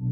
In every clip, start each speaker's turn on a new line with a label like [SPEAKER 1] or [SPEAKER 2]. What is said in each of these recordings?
[SPEAKER 1] Hola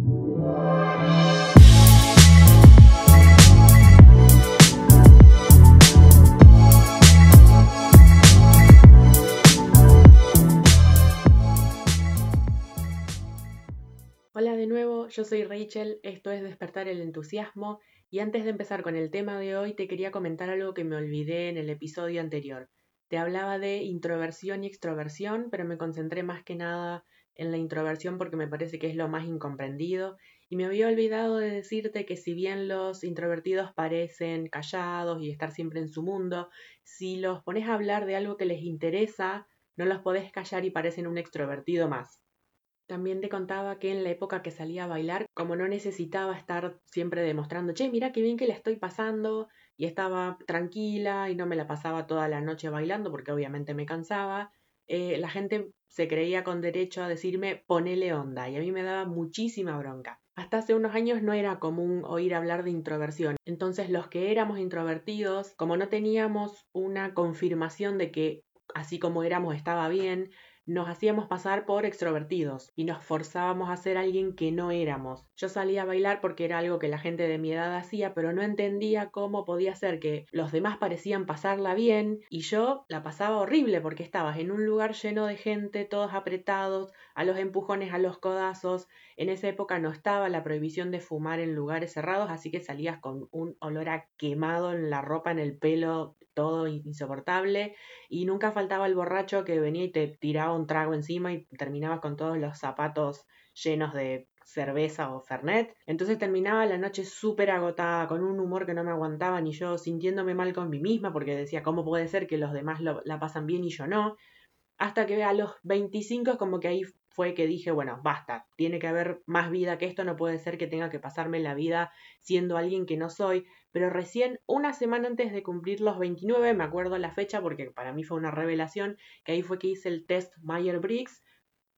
[SPEAKER 1] de nuevo, yo soy Rachel, esto es Despertar el Entusiasmo y antes de empezar con el tema de hoy te quería comentar algo que me olvidé en el episodio anterior. Te hablaba de introversión y extroversión, pero me concentré más que nada en la introversión porque me parece que es lo más incomprendido y me había olvidado de decirte que si bien los introvertidos parecen callados y estar siempre en su mundo, si los pones a hablar de algo que les interesa, no los podés callar y parecen un extrovertido más. También te contaba que en la época que salía a bailar, como no necesitaba estar siempre demostrando, che, mira qué bien que la estoy pasando, y estaba tranquila y no me la pasaba toda la noche bailando porque obviamente me cansaba, eh, la gente se creía con derecho a decirme ponele onda y a mí me daba muchísima bronca. Hasta hace unos años no era común oír hablar de introversión. Entonces los que éramos introvertidos, como no teníamos una confirmación de que así como éramos estaba bien, nos hacíamos pasar por extrovertidos y nos forzábamos a ser alguien que no éramos. Yo salía a bailar porque era algo que la gente de mi edad hacía, pero no entendía cómo podía ser que los demás parecían pasarla bien y yo la pasaba horrible porque estabas en un lugar lleno de gente, todos apretados, a los empujones, a los codazos. En esa época no estaba la prohibición de fumar en lugares cerrados, así que salías con un olor a quemado en la ropa, en el pelo, todo insoportable. Y nunca faltaba el borracho que venía y te tiraba un trago encima y terminabas con todos los zapatos llenos de cerveza o fernet. Entonces terminaba la noche súper agotada, con un humor que no me aguantaba, ni yo sintiéndome mal con mí misma, porque decía, ¿cómo puede ser que los demás la pasan bien y yo no? Hasta que a los 25 es como que ahí fue que dije, bueno, basta, tiene que haber más vida que esto, no puede ser que tenga que pasarme la vida siendo alguien que no soy, pero recién una semana antes de cumplir los 29, me acuerdo la fecha porque para mí fue una revelación, que ahí fue que hice el test Meyer-Briggs,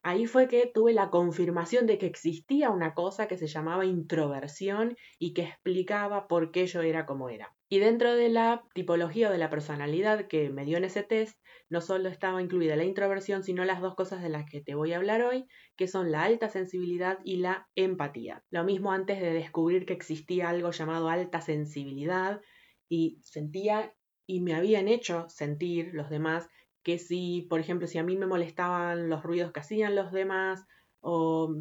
[SPEAKER 1] ahí fue que tuve la confirmación de que existía una cosa que se llamaba introversión y que explicaba por qué yo era como era. Y dentro de la tipología o de la personalidad que me dio en ese test, no solo estaba incluida la introversión, sino las dos cosas de las que te voy a hablar hoy, que son la alta sensibilidad y la empatía. Lo mismo antes de descubrir que existía algo llamado alta sensibilidad y sentía y me habían hecho sentir los demás que si, por ejemplo, si a mí me molestaban los ruidos que hacían los demás o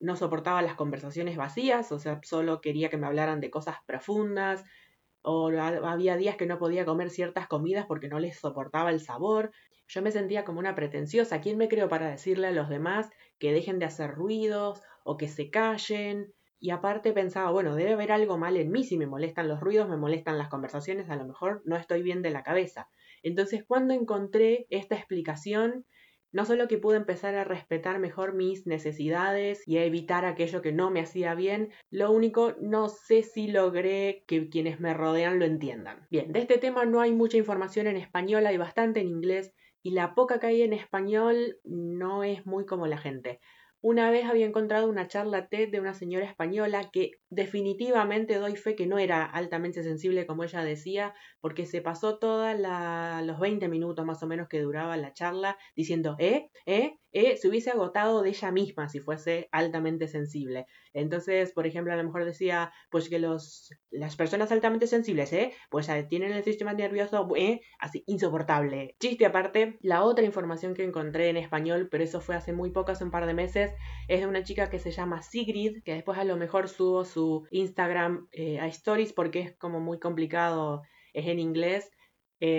[SPEAKER 1] no soportaba las conversaciones vacías, o sea, solo quería que me hablaran de cosas profundas, o había días que no podía comer ciertas comidas porque no les soportaba el sabor. Yo me sentía como una pretenciosa. ¿Quién me creo para decirle a los demás que dejen de hacer ruidos o que se callen? Y aparte pensaba, bueno, debe haber algo mal en mí si me molestan los ruidos, me molestan las conversaciones, a lo mejor no estoy bien de la cabeza. Entonces, cuando encontré esta explicación, no solo que pude empezar a respetar mejor mis necesidades y a evitar aquello que no me hacía bien, lo único, no sé si logré que quienes me rodean lo entiendan. Bien, de este tema no hay mucha información en español, hay bastante en inglés y la poca que hay en español no es muy como la gente. Una vez había encontrado una charla TED de una señora española que definitivamente doy fe que no era altamente sensible como ella decía, porque se pasó todos los 20 minutos más o menos que duraba la charla diciendo, ¿eh? ¿eh? ¿Eh? Se hubiese agotado de ella misma si fuese altamente sensible. Entonces, por ejemplo, a lo mejor decía, pues que los, las personas altamente sensibles, ¿eh? Pues tienen el sistema nervioso, ¿eh? Así, insoportable. Chiste aparte, la otra información que encontré en español, pero eso fue hace muy poco, hace un par de meses, es de una chica que se llama Sigrid, que después a lo mejor subo su Instagram eh, a Stories porque es como muy complicado, es en inglés.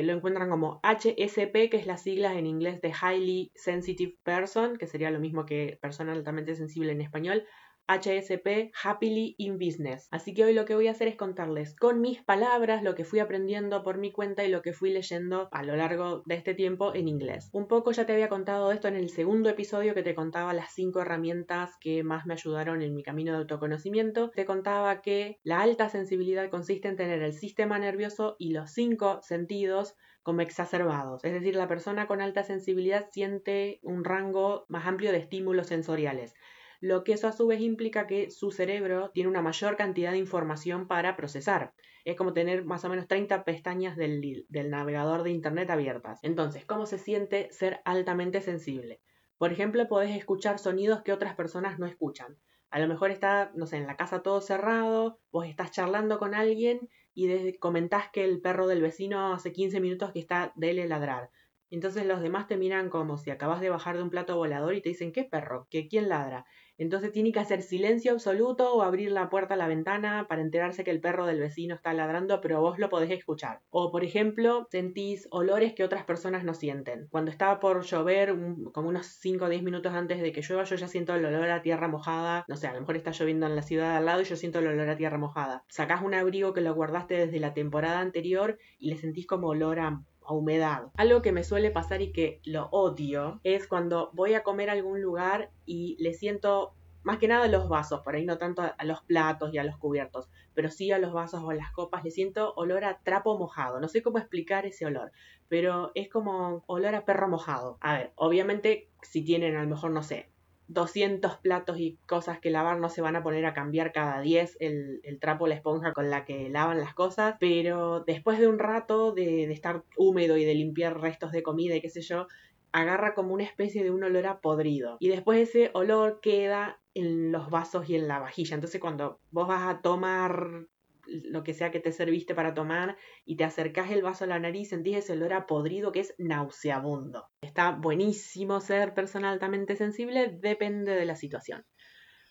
[SPEAKER 1] Lo encuentran como HSP, que es la sigla en inglés de Highly Sensitive Person, que sería lo mismo que persona altamente sensible en español. HSP Happily in Business. Así que hoy lo que voy a hacer es contarles con mis palabras lo que fui aprendiendo por mi cuenta y lo que fui leyendo a lo largo de este tiempo en inglés. Un poco ya te había contado esto en el segundo episodio que te contaba las cinco herramientas que más me ayudaron en mi camino de autoconocimiento. Te contaba que la alta sensibilidad consiste en tener el sistema nervioso y los cinco sentidos como exacerbados, es decir, la persona con alta sensibilidad siente un rango más amplio de estímulos sensoriales lo que eso a su vez implica que su cerebro tiene una mayor cantidad de información para procesar. Es como tener más o menos 30 pestañas del, navegador de Internet abiertas. Entonces, ¿cómo se siente ser altamente sensible? Por ejemplo, podés escuchar sonidos que otras personas no escuchan. A lo mejor está, no sé, en la casa todo cerrado, vos estás charlando con alguien y comentás que el perro del vecino hace 15 minutos que está dele ladrar. Entonces los demás te miran como si acabas de bajar de un plato volador y te dicen, ¿qué perro? ¿Que quién ladra? Entonces tiene que hacer silencio absoluto o abrir la puerta a la ventana para enterarse que el perro del vecino está ladrando, pero vos lo podés escuchar. O por ejemplo, sentís olores que otras personas no sienten. Cuando estaba por llover, como unos 5 o 10 minutos antes de que llueva, yo ya siento el olor a tierra mojada. No sé, a lo mejor está lloviendo en la ciudad al lado y yo siento el olor a tierra mojada. Sacás un abrigo que lo guardaste desde la temporada anterior y le sentís como olor a a humedad. Algo que me suele pasar y que lo odio es cuando voy a comer a algún lugar y le siento más que nada los vasos, por ahí no tanto a, los platos y a los cubiertos, pero sí a los vasos o a las copas, le siento olor a trapo mojado. No sé cómo explicar ese olor, pero es como olor a perro mojado. A ver, obviamente si tienen a lo mejor, no sé, 200 platos y cosas que lavar, no se van a poner a cambiar cada 10 el, el trapo, la esponja con la que lavan las cosas, pero después de un rato de, de estar húmedo y de limpiar restos de comida y qué sé yo, agarra como una especie de un olor a podrido. Y después ese olor queda en los vasos y en la vajilla. Entonces cuando vos vas a tomar lo que sea que te serviste para tomar y te acercás el vaso a la nariz, sentís ese olor a podrido que es nauseabundo. Está buenísimo ser persona altamente sensible, depende de la situación.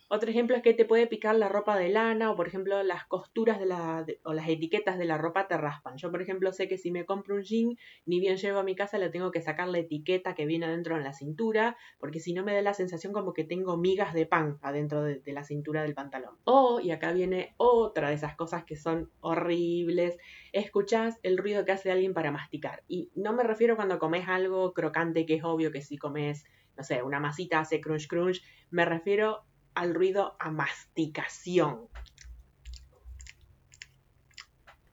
[SPEAKER 1] Otro ejemplo es que te puede picar la ropa de lana o por ejemplo las costuras de la, o las etiquetas de la ropa te raspan. Yo por ejemplo sé que si me compro un jean, ni bien llego a mi casa le tengo que sacar la etiqueta que viene adentro en la cintura, porque si no me da la sensación como que tengo migas de pan adentro de, de la cintura del pantalón. O, y acá viene otra de esas cosas que son horribles, escuchás el ruido que hace alguien para masticar. Y no me refiero cuando comes algo crocante, que es obvio que si comes, no sé, una masita hace crunch crunch, me refiero al ruido a masticación.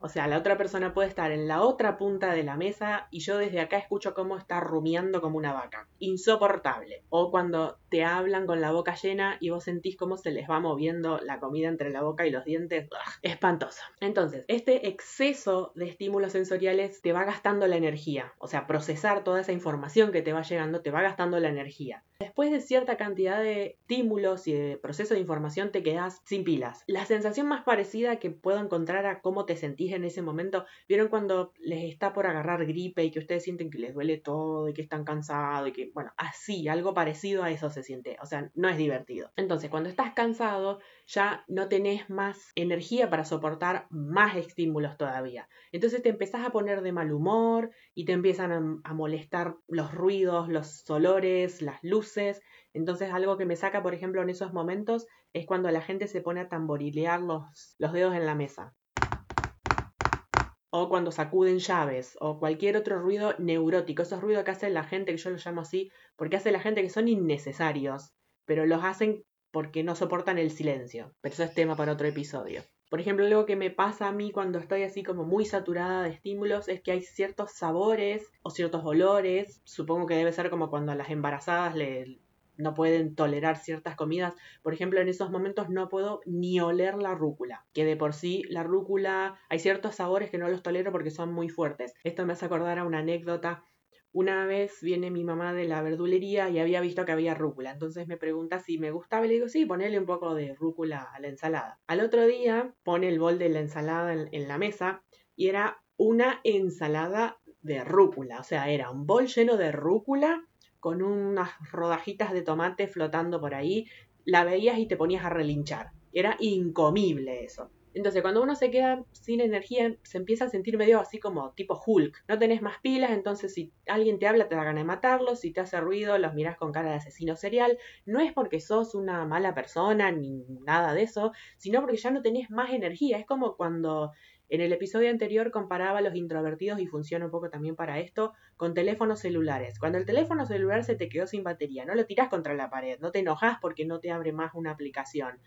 [SPEAKER 1] O sea, la otra persona puede estar en la otra punta de la mesa y yo desde acá escucho cómo está rumiando como una vaca. Insoportable. O cuando te hablan con la boca llena y vos sentís cómo se les va moviendo la comida entre la boca y los dientes. Espantoso. Entonces, este exceso de estímulos sensoriales te va gastando la energía. O sea, procesar toda esa información que te va llegando te va gastando la energía. Después de cierta cantidad de estímulos y de proceso de información te quedas sin pilas. La sensación más parecida que puedo encontrar a cómo te sentís en ese momento, ¿vieron cuando les está por agarrar gripe y que ustedes sienten que les duele todo y que están cansados y que, bueno, así, algo parecido a eso se siente, o sea, no es divertido. Entonces, cuando estás cansado, ya no tenés más energía para soportar más estímulos todavía. Entonces te empezás a poner de mal humor y te empiezan a, molestar los ruidos, los olores, las luces. Entonces algo que me saca, por ejemplo, en esos momentos es cuando la gente se pone a tamborilear los, los dedos en la mesa o cuando sacuden llaves, o cualquier otro ruido neurótico, esos ruidos que hace la gente, que yo los llamo así, porque hace la gente que son innecesarios, pero los hacen porque no soportan el silencio. Pero eso es tema para otro episodio. Por ejemplo, algo que me pasa a mí cuando estoy así como muy saturada de estímulos es que hay ciertos sabores o ciertos olores. Supongo que debe ser como cuando a las embarazadas le, no pueden tolerar ciertas comidas. Por ejemplo, en esos momentos no puedo ni oler la rúcula, que de por sí la rúcula hay ciertos sabores que no los tolero porque son muy fuertes. Esto me hace acordar a una anécdota una vez viene mi mamá de la verdulería y había visto que había rúcula. Entonces me pregunta si me gustaba y le digo, sí, ponele un poco de rúcula a la ensalada. Al otro día pone el bol de la ensalada en, la mesa y era una ensalada de rúcula. O sea, era un bol lleno de rúcula con unas rodajitas de tomate flotando por ahí. La veías y te ponías a relinchar. Era incomible eso. Entonces, cuando uno se queda sin energía, se empieza a sentir medio así como tipo Hulk. No tenés más pilas, entonces si alguien te habla, te da ganas de matarlo. Si te hace ruido, los miras con cara de asesino serial. No es porque sos una mala persona ni nada de eso, sino porque ya no tenés más energía. Es como cuando en el episodio anterior comparaba a los introvertidos y funciona un poco también para esto con teléfonos celulares. Cuando el teléfono celular se te quedó sin batería, no lo tirás contra la pared, no te enojas porque no te abre más una aplicación.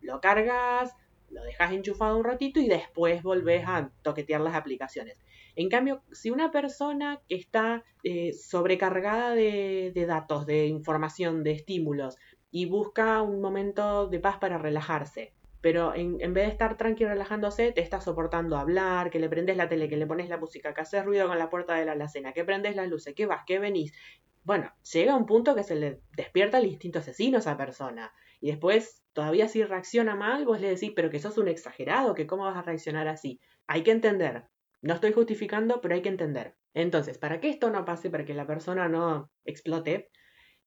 [SPEAKER 1] Lo cargas, lo dejas enchufado un ratito y después volvés a toquetear las aplicaciones. En cambio, si una persona que está eh, sobrecargada de, datos, de información, de estímulos, y busca un momento de paz para relajarse, pero en, vez de estar tranquilo relajándose, te está soportando hablar, que le prendes la tele, que le pones la música, que haces ruido con la puerta de la alacena, que prendes las luces, que vas, que venís. Bueno, llega un punto que se le despierta el instinto asesino a esa persona y después todavía si reacciona mal, vos le decís, pero que sos un exagerado, que cómo vas a reaccionar así. Hay que entender. No estoy justificando, pero hay que entender. Entonces, para que esto no pase, para que la persona no explote,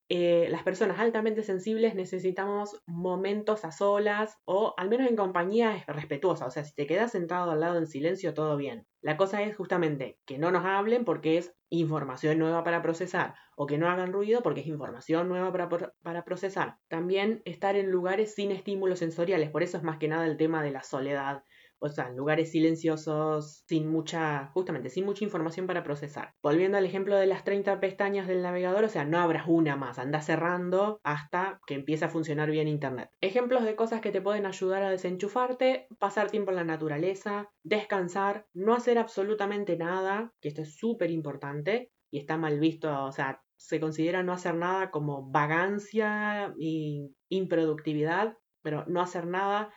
[SPEAKER 1] eh, las personas altamente sensibles necesitamos momentos a solas o al menos en compañía respetuosa. O sea, si te quedas sentado al lado en silencio, todo bien. La cosa es justamente que no nos hablen porque es información nueva para procesar o que no hagan ruido porque es información nueva para, para procesar. También estar en lugares sin estímulos sensoriales. Por eso es más que nada el tema de la soledad o sea, lugares silenciosos, sin mucha, justamente, sin mucha información para procesar. Volviendo al ejemplo de las 30 pestañas del navegador, o sea, no abras una más, anda cerrando hasta que empiece a funcionar bien Internet. Ejemplos de cosas que te pueden ayudar a desenchufarte, pasar tiempo en la naturaleza, descansar, no hacer absolutamente nada, que esto es súper importante y está mal visto, o sea, se considera no hacer nada como vagancia y improductividad, pero no hacer nada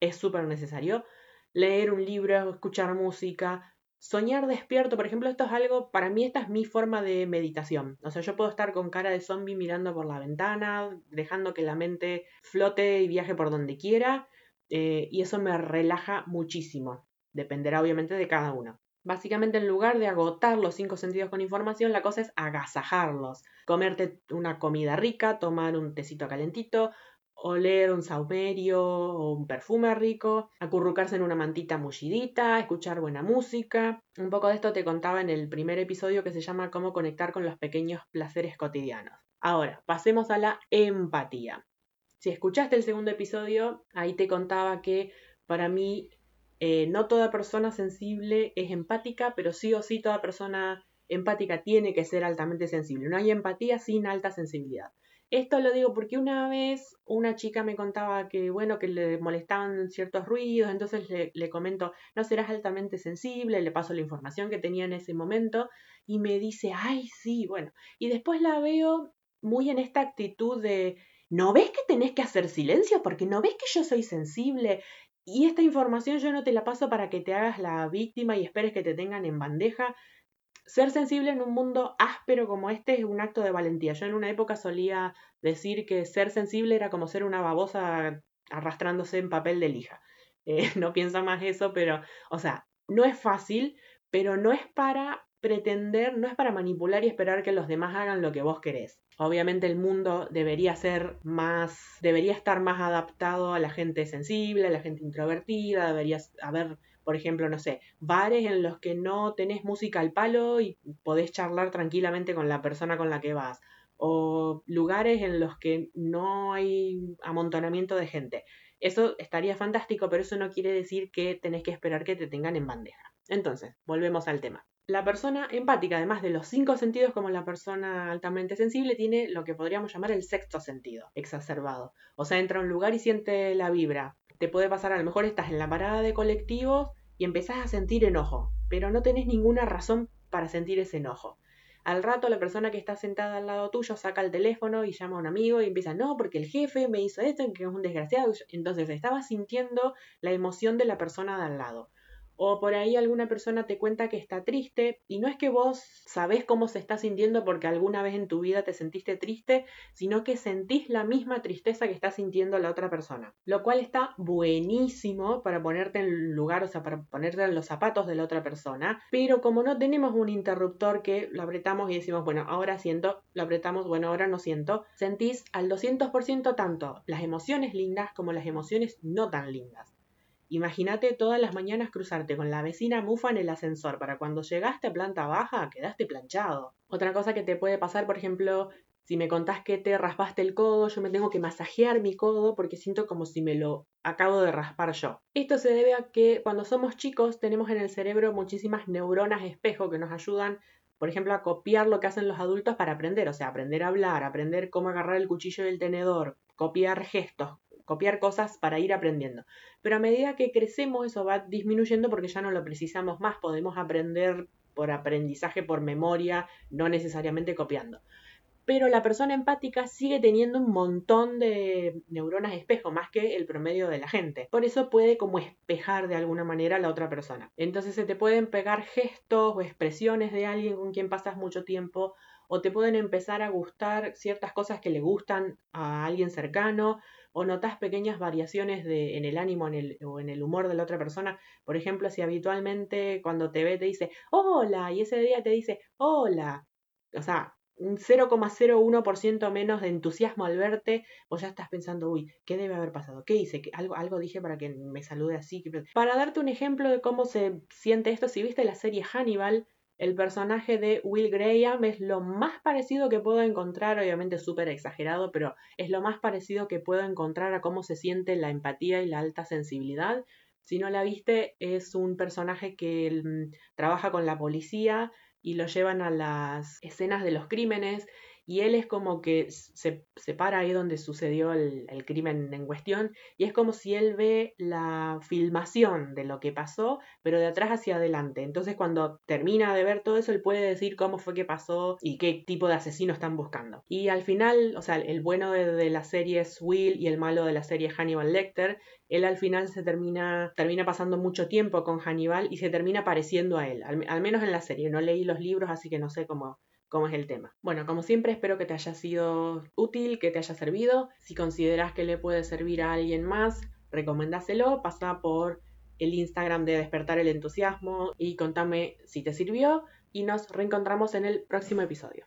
[SPEAKER 1] es súper necesario leer un libro, escuchar música, soñar despierto, por ejemplo, esto es algo, para mí esta es mi forma de meditación. O sea, yo puedo estar con cara de zombie mirando por la ventana, dejando que la mente flote y viaje por donde quiera, eh, y eso me relaja muchísimo. Dependerá obviamente de cada uno. Básicamente, en lugar de agotar los cinco sentidos con información, la cosa es agasajarlos. Comerte una comida rica, tomar un tecito calentito, oler un saumerio o un perfume rico, acurrucarse en una mantita mullidita, escuchar buena música. Un poco de esto te contaba en el primer episodio que se llama Cómo conectar con los pequeños placeres cotidianos. Ahora, pasemos a la empatía. Si escuchaste el segundo episodio, ahí te contaba que para mí eh, no toda persona sensible es empática, pero sí o sí toda persona empática tiene que ser altamente sensible. No hay empatía sin alta sensibilidad. Esto lo digo porque una vez una chica me contaba que, bueno, que le molestaban ciertos ruidos, entonces le, comento, no serás altamente sensible, le paso la información que tenía en ese momento y me dice, ay, sí, bueno. Y después la veo muy en esta actitud de, ¿no ves que tenés que hacer silencio? Porque no ves que yo soy sensible. Y esta información yo no te la paso para que te hagas la víctima y esperes que te tengan en bandeja. Ser sensible en un mundo áspero como este es un acto de valentía. Yo en una época solía decir que ser sensible era como ser una babosa arrastrándose en papel de lija. Eh, no pienso más eso, pero, o sea, no es fácil, pero no es para pretender, no es para manipular y esperar que los demás hagan lo que vos querés. Obviamente el mundo debería ser más, debería estar más adaptado a la gente sensible, a la gente introvertida, debería haber por ejemplo, no sé, bares en los que no tenés música al palo y podés charlar tranquilamente con la persona con la que vas, o lugares en los que no hay amontonamiento de gente. Eso estaría fantástico, pero eso no quiere decir que tenés que esperar que te tengan en bandeja. Entonces, volvemos al tema. La persona empática, además de los cinco sentidos como la persona altamente sensible, tiene lo que podríamos llamar el sexto sentido, exacerbado. O sea, entra a un lugar y siente la vibra. Te puede pasar, a lo mejor estás en la parada de colectivos y empezás a sentir enojo, pero no tenés ninguna razón para sentir ese enojo. Al rato la persona que está sentada al lado tuyo saca el teléfono y llama a un amigo y empieza, no, porque el jefe me hizo esto, que es un desgraciado. Entonces estaba sintiendo la emoción de la persona de al lado. O por ahí alguna persona te cuenta que está triste y no es que vos sabés cómo se está sintiendo porque alguna vez en tu vida te sentiste triste, sino que sentís la misma tristeza que está sintiendo la otra persona. Lo cual está buenísimo para ponerte en lugar, o sea, para ponerte en los zapatos de la otra persona. Pero como no tenemos un interruptor que lo apretamos y decimos, bueno, ahora siento, lo apretamos, bueno, ahora no siento, sentís al 200% tanto las emociones lindas como las emociones no tan lindas. Imagínate todas las mañanas cruzarte con la vecina mufa en el ascensor para cuando llegaste a planta baja quedaste planchado. Otra cosa que te puede pasar, por ejemplo, si me contás que te raspaste el codo, yo me tengo que masajear mi codo porque siento como si me lo acabo de raspar yo. Esto se debe a que cuando somos chicos tenemos en el cerebro muchísimas neuronas espejo que nos ayudan, por ejemplo, a copiar lo que hacen los adultos para aprender, o sea, aprender a hablar, aprender cómo agarrar el cuchillo y el tenedor, copiar gestos, copiar cosas para ir aprendiendo. Pero a medida que crecemos eso va disminuyendo porque ya no lo precisamos más, podemos aprender por aprendizaje, por memoria, no necesariamente copiando. Pero la persona empática sigue teniendo un montón de neuronas espejo, más que el promedio de la gente. Por eso puede como espejar de alguna manera a la otra persona. Entonces se te pueden pegar gestos o expresiones de alguien con quien pasas mucho tiempo o te pueden empezar a gustar ciertas cosas que le gustan a alguien cercano o notas pequeñas variaciones de, en el ánimo en el, o en el humor de la otra persona. Por ejemplo, si habitualmente cuando te ve te dice hola y ese día te dice hola. O sea, un 0,01% menos de entusiasmo al verte, vos ya estás pensando, uy, ¿qué debe haber pasado? ¿Qué hice? ¿Algo, algo dije para que me salude así? Para darte un ejemplo de cómo se siente esto, si viste la serie Hannibal, el personaje de Will Graham es lo más parecido que puedo encontrar, obviamente súper exagerado, pero es lo más parecido que puedo encontrar a cómo se siente la empatía y la alta sensibilidad. Si no la viste, es un personaje que mm, trabaja con la policía y lo llevan a las escenas de los crímenes y él es como que se, se para ahí donde sucedió el, crimen en cuestión y es como si él ve la filmación de lo que pasó, pero de atrás hacia adelante. Entonces cuando termina de ver todo eso, él puede decir cómo fue que pasó y qué tipo de asesino están buscando. Y al final, o sea, el bueno de, la serie es Will y el malo de la serie Hannibal Lecter. Él al final se termina, termina pasando mucho tiempo con Hannibal y se termina pareciendo a él, al menos en la serie. No leí los libros, así que no sé cómo, cómo es el tema. Bueno, como siempre espero que te haya sido útil, que te haya servido. Si consideras que le puede servir a alguien más, recomendáselo, pasa por el Instagram de Despertar el Entusiasmo y contame si te sirvió y nos reencontramos en el próximo episodio.